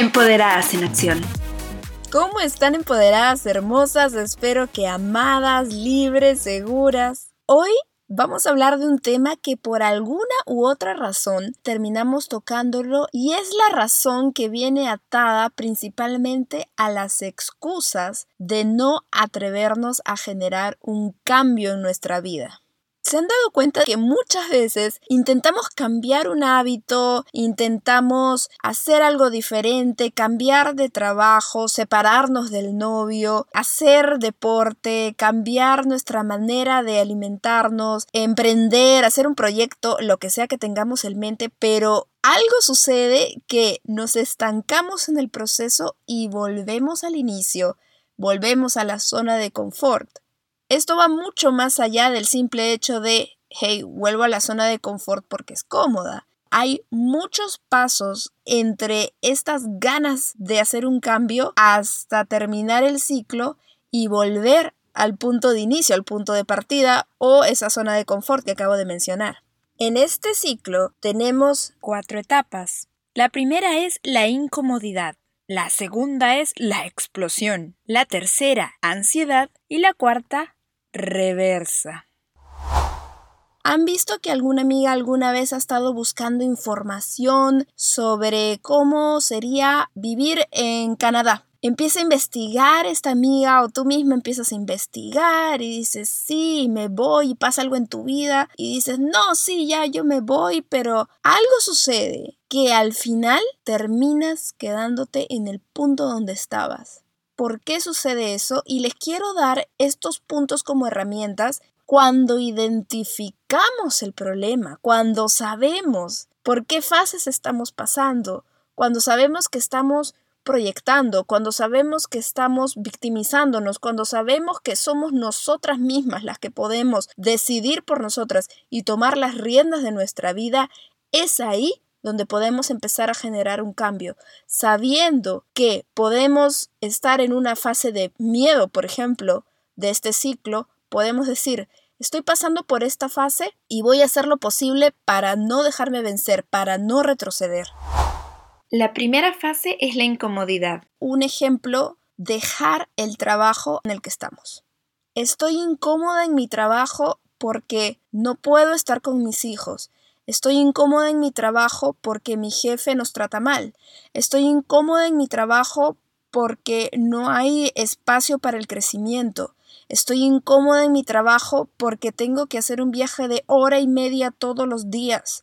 Empoderadas en Acción. ¿Cómo están empoderadas, hermosas? Espero que amadas, libres, seguras. Hoy vamos a hablar de un tema que por alguna u otra razón terminamos tocándolo y es la razón que viene atada principalmente a las excusas de no atrevernos a generar un cambio en nuestra vida. ¿Se han dado cuenta que muchas veces intentamos cambiar un hábito, intentamos hacer algo diferente, cambiar de trabajo, separarnos del novio, hacer deporte, cambiar nuestra manera de alimentarnos, emprender, hacer un proyecto, lo que sea que tengamos en mente, pero algo sucede que nos estancamos en el proceso y volvemos al inicio, volvemos a la zona de confort. Esto va mucho más allá del simple hecho de, hey, vuelvo a la zona de confort porque es cómoda. Hay muchos pasos entre estas ganas de hacer un cambio hasta terminar el ciclo y volver al punto de inicio, al punto de partida o esa zona de confort que acabo de mencionar. En este ciclo tenemos cuatro etapas. La primera es la incomodidad. La segunda es la explosión. La tercera, ansiedad. Y la cuarta, reversa. ¿Han visto que alguna amiga alguna vez ha estado buscando información sobre cómo sería vivir en Canadá? Empieza a investigar esta amiga o tú misma empiezas a investigar y dices, sí, me voy y pasa algo en tu vida y dices, no, sí, ya yo me voy, pero algo sucede que al final terminas quedándote en el punto donde estabas por qué sucede eso y les quiero dar estos puntos como herramientas cuando identificamos el problema, cuando sabemos por qué fases estamos pasando, cuando sabemos que estamos proyectando, cuando sabemos que estamos victimizándonos, cuando sabemos que somos nosotras mismas las que podemos decidir por nosotras y tomar las riendas de nuestra vida, es ahí donde podemos empezar a generar un cambio, sabiendo que podemos estar en una fase de miedo, por ejemplo, de este ciclo, podemos decir, estoy pasando por esta fase y voy a hacer lo posible para no dejarme vencer, para no retroceder. La primera fase es la incomodidad. Un ejemplo, dejar el trabajo en el que estamos. Estoy incómoda en mi trabajo porque no puedo estar con mis hijos. Estoy incómoda en mi trabajo porque mi jefe nos trata mal. Estoy incómoda en mi trabajo porque no hay espacio para el crecimiento. Estoy incómoda en mi trabajo porque tengo que hacer un viaje de hora y media todos los días.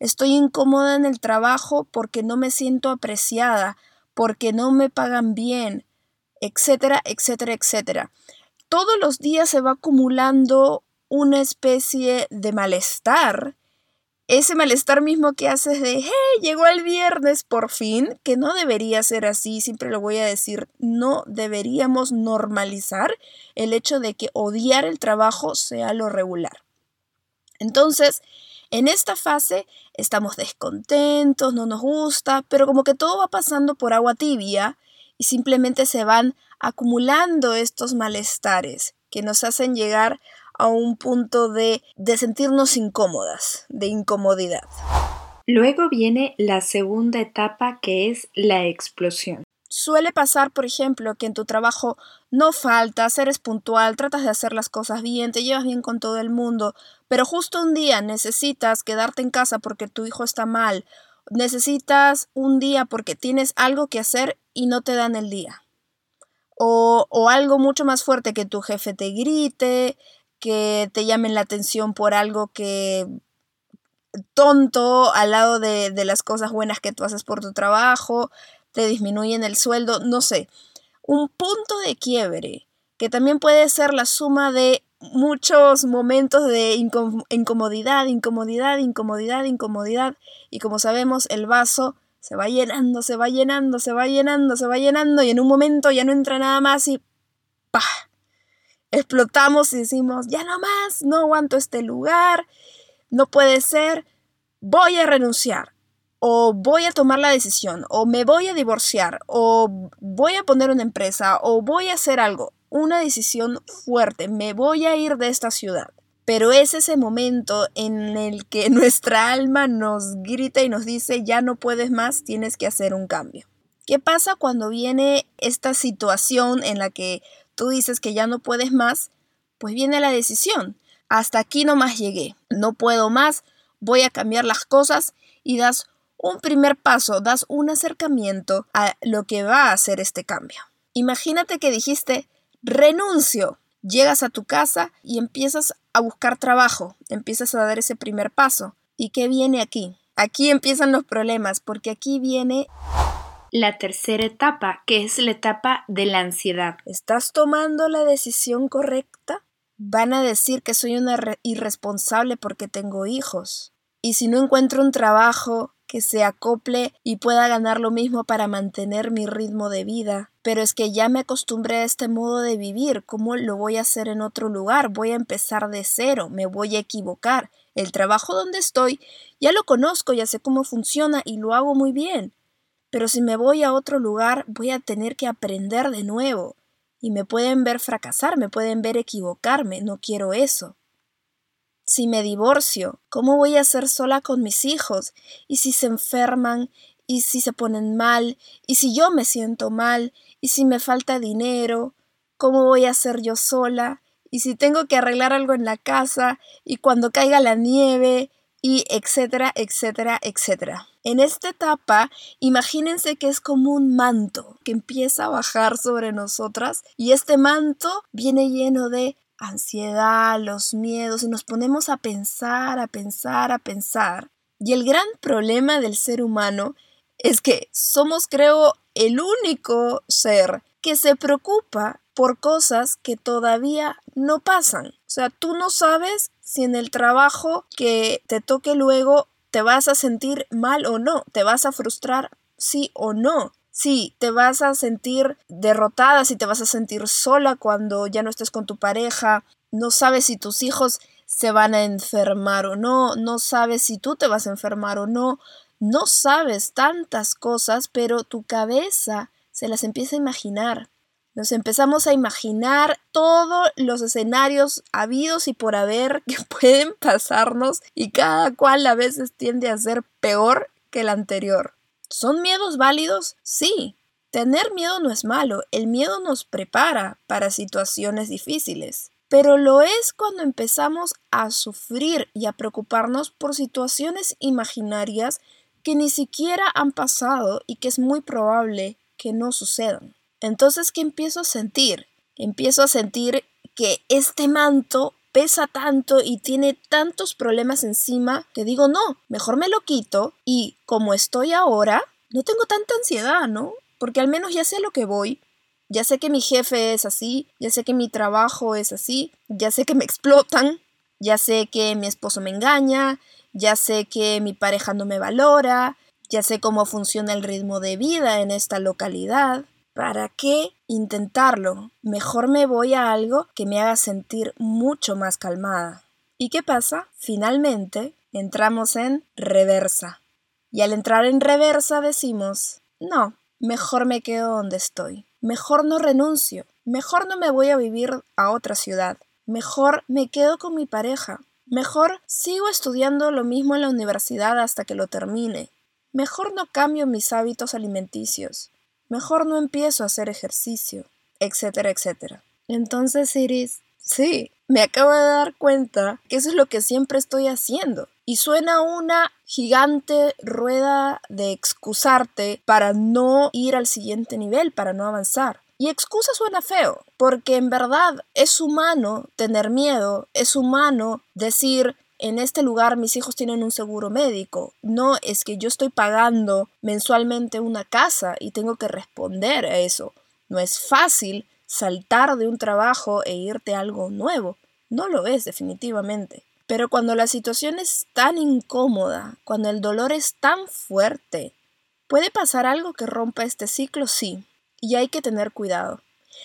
Estoy incómoda en el trabajo porque no me siento apreciada, porque no me pagan bien, etcétera, etcétera, etcétera. Todos los días se va acumulando una especie de malestar ese malestar mismo que haces de, hey, llegó el viernes por fin, que no debería ser así, siempre lo voy a decir, no deberíamos normalizar el hecho de que odiar el trabajo sea lo regular. Entonces, en esta fase estamos descontentos, no nos gusta, pero como que todo va pasando por agua tibia y simplemente se van acumulando estos malestares que nos hacen llegar a un punto de, de sentirnos incómodas, de incomodidad. Luego viene la segunda etapa que es la explosión. Suele pasar, por ejemplo, que en tu trabajo no faltas, eres puntual, tratas de hacer las cosas bien, te llevas bien con todo el mundo, pero justo un día necesitas quedarte en casa porque tu hijo está mal, necesitas un día porque tienes algo que hacer y no te dan el día. O, o algo mucho más fuerte que tu jefe te grite, que te llamen la atención por algo que tonto al lado de, de, las cosas buenas que tú haces por tu trabajo, te disminuyen el sueldo, no sé. Un punto de quiebre, que también puede ser la suma de muchos momentos de incomodidad, incomodidad, incomodidad, incomodidad, y como sabemos, el vaso Se va llenando, se va llenando, se va llenando, se va llenando y en un momento ya no entra nada más y ¡pah! Explotamos y decimos, ya no más, no aguanto este lugar, no puede ser, voy a renunciar o voy a tomar la decisión, o me voy a divorciar, o voy a poner una empresa, o voy a hacer algo, una decisión fuerte, me voy a ir de esta ciudad. Pero es ese momento en el que nuestra alma nos grita y nos dice, ya no puedes más, tienes que hacer un cambio. ¿Qué pasa cuando viene esta situación en la que tú dices que ya no puedes más? Pues viene la decisión. Hasta aquí no más llegué, no puedo más, voy a cambiar las cosas y das un primer paso, das un acercamiento a lo que va a hacer este cambio. Imagínate que dijiste, renuncio. Llegas a tu casa y empiezas a buscar trabajo, empiezas a dar ese primer paso. ¿Y qué viene aquí? Aquí empiezan los problemas, porque aquí viene la tercera etapa, que es la etapa de la ansiedad. ¿Estás tomando la decisión correcta? Van a decir que soy una irresponsable porque tengo hijos. Y si no encuentro un trabajo, que se acople y pueda ganar lo mismo para mantener mi ritmo de vida. Pero es que ya me acostumbré a este modo de vivir. ¿Cómo lo voy a hacer en otro lugar? Voy a empezar de cero, me voy a equivocar. El trabajo donde estoy ya lo conozco, ya sé cómo funciona y lo hago muy bien. Pero si me voy a otro lugar voy a tener que aprender de nuevo. Y me pueden ver fracasar, me pueden ver equivocarme. No quiero eso. Si me divorcio, ¿cómo voy a ser sola con mis hijos? ¿Y si se enferman? ¿Y si se ponen mal? ¿Y si yo me siento mal? ¿Y si me falta dinero? ¿Cómo voy a ser yo sola? ¿Y si tengo que arreglar algo en la casa? ¿Y cuando caiga la nieve? Y etcétera, etcétera, etcétera. En esta etapa, imagínense que es como un manto que empieza a bajar sobre nosotras y este manto viene lleno de ansiedad, los miedos, y nos ponemos a pensar, a pensar, a pensar. Y el gran problema del ser humano es que somos, creo, el único ser que se preocupa por cosas que todavía no pasan. O sea, tú no sabes si en el trabajo que te toque luego te vas a sentir mal o no, te vas a frustrar sí o no. Sí, te vas a sentir derrotada, si te vas a sentir sola cuando ya no estés con tu pareja, no sabes si tus hijos se van a enfermar o no, no sabes si tú te vas a enfermar o no, no sabes tantas cosas, pero tu cabeza se las empieza a imaginar. Nos empezamos a imaginar todos los escenarios habidos y por haber que pueden pasarnos y cada cual a veces tiende a ser peor que el anterior. ¿Son miedos válidos? Sí. Tener miedo no es malo, el miedo nos prepara para situaciones difíciles. Pero lo es cuando empezamos a sufrir y a preocuparnos por situaciones imaginarias que ni siquiera han pasado y que es muy probable que no sucedan. Entonces, ¿qué empiezo a sentir? Empiezo a sentir que este manto pesa tanto y tiene tantos problemas encima que digo, no, mejor me lo quito y como estoy ahora, no tengo tanta ansiedad, ¿no? Porque al menos ya sé lo que voy, ya sé que mi jefe es así, ya sé que mi trabajo es así, ya sé que me explotan, ya sé que mi esposo me engaña, ya sé que mi pareja no me valora, ya sé cómo funciona el ritmo de vida en esta localidad. ¿Para qué intentarlo? Mejor me voy a algo que me haga sentir mucho más calmada. ¿Y qué pasa? Finalmente entramos en reversa. Y al entrar en reversa decimos, no, mejor me quedo donde estoy. Mejor no renuncio. Mejor no me voy a vivir a otra ciudad. Mejor me quedo con mi pareja. Mejor sigo estudiando lo mismo en la universidad hasta que lo termine. Mejor no cambio mis hábitos alimenticios mejor no empiezo a hacer ejercicio, etcétera, etcétera. Entonces, Iris, sí, me acabo de dar cuenta que eso es lo que siempre estoy haciendo. Y suena una gigante rueda de excusarte para no ir al siguiente nivel, para no avanzar. Y excusa suena feo, porque en verdad es humano tener miedo, es humano decir en este lugar mis hijos tienen un seguro médico. No es que yo estoy pagando mensualmente una casa y tengo que responder a eso. No es fácil saltar de un trabajo e irte a algo nuevo. No lo es definitivamente. Pero cuando la situación es tan incómoda, cuando el dolor es tan fuerte, ¿Puede pasar algo que rompa este ciclo? Sí, y hay que tener cuidado.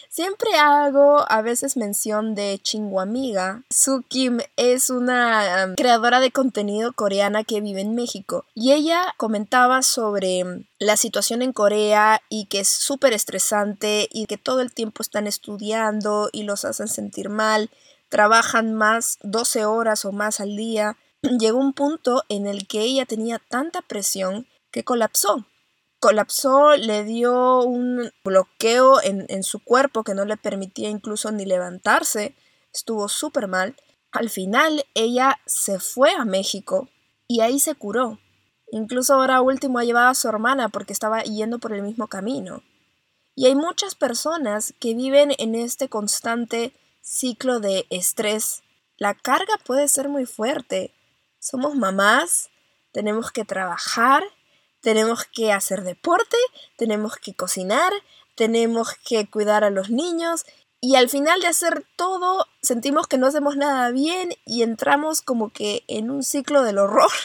Siempre hago a veces mención de Chinguamiga. Su Kim es una um, creadora de contenido coreana que vive en México y ella comentaba sobre um, la situación en Corea y que es súper estresante y que todo el tiempo están estudiando y los hacen sentir mal, trabajan más 12 horas o más al día. Llegó un punto en el que ella tenía tanta presión que colapsó colapsó, le dio un bloqueo en, su cuerpo que no le permitía incluso ni levantarse, estuvo súper mal. Al final ella se fue a México y ahí se curó. Incluso ahora último ha llevado a su hermana porque estaba yendo por el mismo camino. Y hay muchas personas que viven en este constante ciclo de estrés. La carga puede ser muy fuerte. Somos mamás, tenemos que trabajar, tenemos que hacer deporte, tenemos que cocinar, tenemos que cuidar a los niños y al final de hacer todo sentimos que no hacemos nada bien y entramos como que en un ciclo del horror.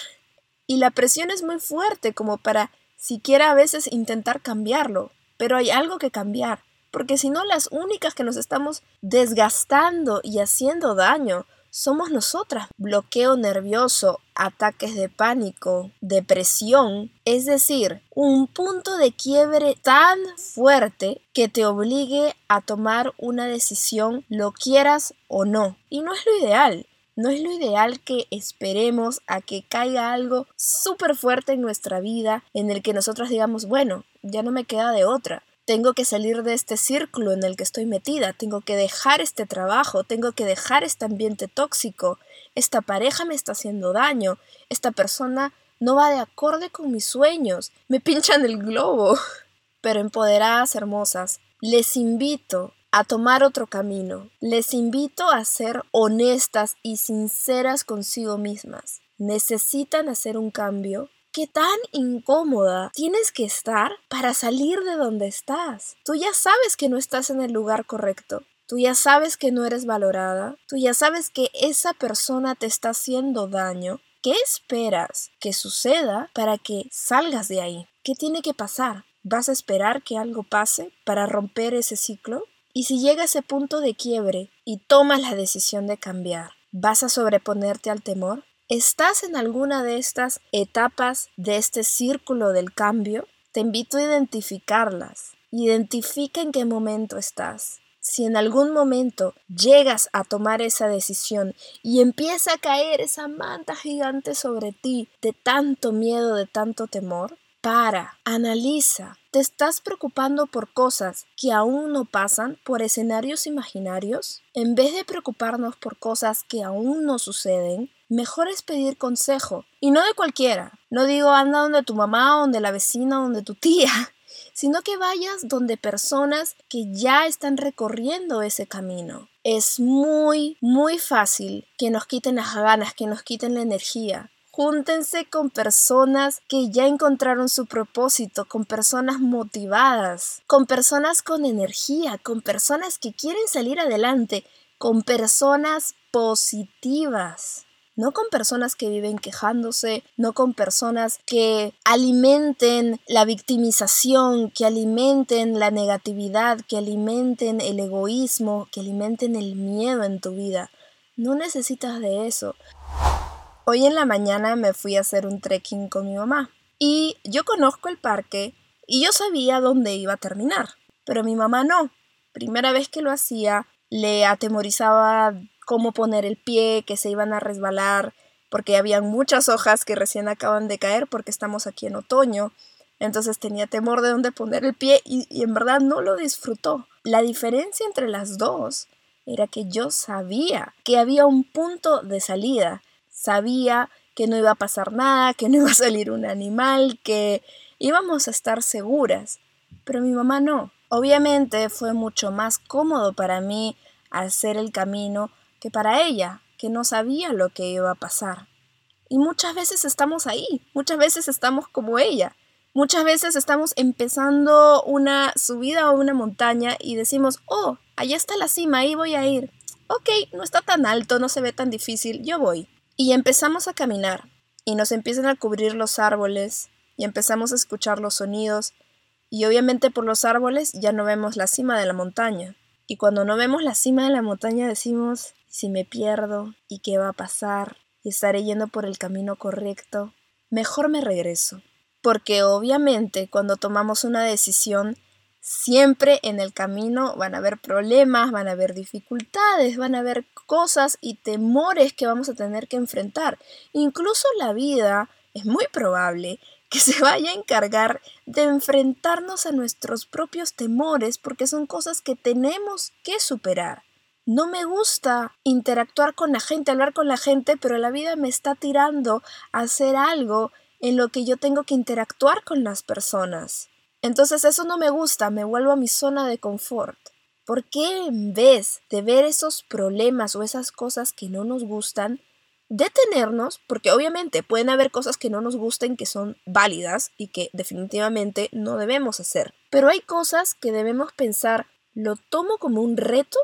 Y la presión es muy fuerte como para siquiera a veces intentar cambiarlo, pero hay algo que cambiar, porque si no las únicas que nos estamos desgastando y haciendo daño somos nosotras. Bloqueo nervioso, ataques de pánico, depresión, es decir, un punto de quiebre tan fuerte que te obligue a tomar una decisión, lo quieras o no. Y no es lo ideal. No es lo ideal que esperemos a que caiga algo súper fuerte en nuestra vida en el que nosotros digamos, bueno, ya no me queda de otra. Tengo que salir de este círculo en el que estoy metida, tengo que dejar este trabajo, tengo que dejar este ambiente tóxico, esta pareja me está haciendo daño, esta persona no va de acorde con mis sueños, me pinchan el globo. Pero empoderadas hermosas, les invito a tomar otro camino, les invito a ser honestas y sinceras consigo mismas. Necesitan hacer un cambio ¿Qué tan incómoda tienes que estar para salir de donde estás? Tú ya sabes que no estás en el lugar correcto. Tú ya sabes que no eres valorada. Tú ya sabes que esa persona te está haciendo daño. ¿Qué esperas que suceda para que salgas de ahí? ¿Qué tiene que pasar? ¿Vas a esperar que algo pase para romper ese ciclo? Y si llega ese punto de quiebre y tomas la decisión de cambiar, ¿vas a sobreponerte al temor? ¿Estás en alguna de estas etapas de este círculo del cambio? Te invito a identificarlas. Identifica en qué momento estás. Si en algún momento llegas a tomar esa decisión y empieza a caer esa manta gigante sobre ti de tanto miedo, de tanto temor, para, analiza. ¿Te estás preocupando por cosas que aún no pasan, por escenarios imaginarios? En vez de preocuparnos por cosas que aún no suceden, mejor es pedir consejo. Y no de cualquiera. No digo anda donde tu mamá, donde la vecina, donde tu tía, sino que vayas donde personas que ya están recorriendo ese camino. Es muy, muy fácil que nos quiten las ganas, que nos quiten la energía. Júntense con personas que ya encontraron su propósito, con personas motivadas, con personas con energía, con personas que quieren salir adelante, con personas positivas no con personas que viven quejándose, no con personas que alimenten la victimización, que alimenten la negatividad, que alimenten el egoísmo, que alimenten el miedo en tu vida. No necesitas de eso. Hoy en la mañana me fui a hacer un trekking con mi mamá y yo conozco el parque y yo sabía dónde iba a terminar, pero mi mamá no. Primera vez que lo hacía, le atemorizaba cómo poner el pie, que se iban a resbalar, porque había muchas hojas que recién acaban de caer porque estamos aquí en otoño. Entonces tenía temor de dónde poner el pie y, y en verdad no lo disfrutó. La diferencia entre las dos era que yo sabía que había un punto de salida. Sabía que no iba a pasar nada, que no iba a salir un animal, que íbamos a estar seguras. Pero mi mamá no. Obviamente fue mucho más cómodo para mí hacer el camino que para ella, que no sabía lo que iba a pasar. Y muchas veces estamos ahí, muchas veces estamos como ella. Muchas veces estamos empezando una subida o una montaña y decimos, oh, allá está la cima, ahí voy a ir. Ok, no está tan alto, no se ve tan difícil, yo voy. Y empezamos a caminar y nos empiezan a cubrir los árboles y empezamos a escuchar los sonidos y obviamente por los árboles ya no vemos la cima de la montaña. Y cuando no vemos la cima de la montaña decimos, si me pierdo, ¿y qué va a pasar? ¿Y estaré yendo por el camino correcto? Mejor me regreso. Porque obviamente cuando tomamos una decisión, siempre en el camino van a haber problemas, van a haber dificultades, van a haber cosas y temores que vamos a tener que enfrentar. Incluso la vida es muy probable que se vaya a encargar de enfrentarnos a nuestros propios temores porque son cosas que tenemos que superar. No me gusta interactuar con la gente, hablar con la gente, pero la vida me está tirando a hacer algo en lo que yo tengo que interactuar con las personas. Entonces eso no me gusta, me vuelvo a mi zona de confort. ¿Por qué en vez de ver esos problemas o esas cosas que no nos gustan, detenernos, porque obviamente pueden haber cosas que no nos gusten que son válidas y que definitivamente no debemos hacer. Pero hay cosas que debemos pensar, ¿lo tomo como un reto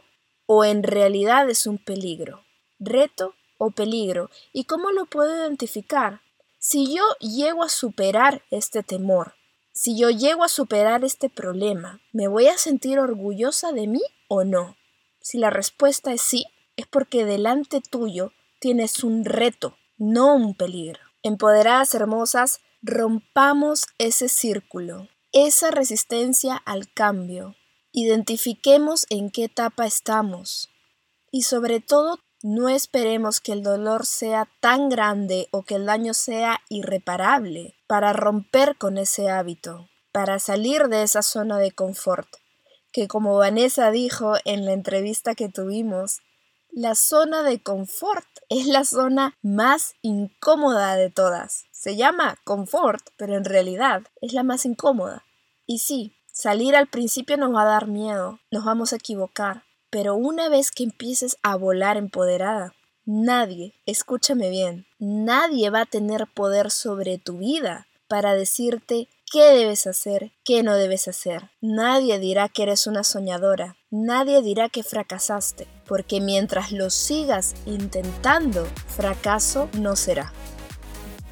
o en realidad es un peligro? ¿Reto o peligro? ¿Y cómo lo puedo identificar? Si yo llego a superar este temor, si yo llego a superar este problema, ¿me voy a sentir orgullosa de mí o no? Si la respuesta es sí, es porque delante tuyo tienes un reto, no un peligro. Empoderadas hermosas, rompamos ese círculo, esa resistencia al cambio. Identifiquemos en qué etapa estamos. Y sobre todo, no esperemos que el dolor sea tan grande o que el daño sea irreparable para romper con ese hábito, para salir de esa zona de confort, que como Vanessa dijo en la entrevista que tuvimos, la zona de confort es la zona más incómoda de todas. Se llama confort, pero en realidad es la más incómoda. Y sí, salir al principio nos va a dar miedo, nos vamos a equivocar, pero una vez que empieces a volar empoderada, nadie, escúchame bien, nadie va a tener poder sobre tu vida para decirte qué debes hacer, qué no debes hacer. Nadie dirá que eres una soñadora, nadie dirá que fracasaste, porque mientras lo sigas intentando, fracaso no será.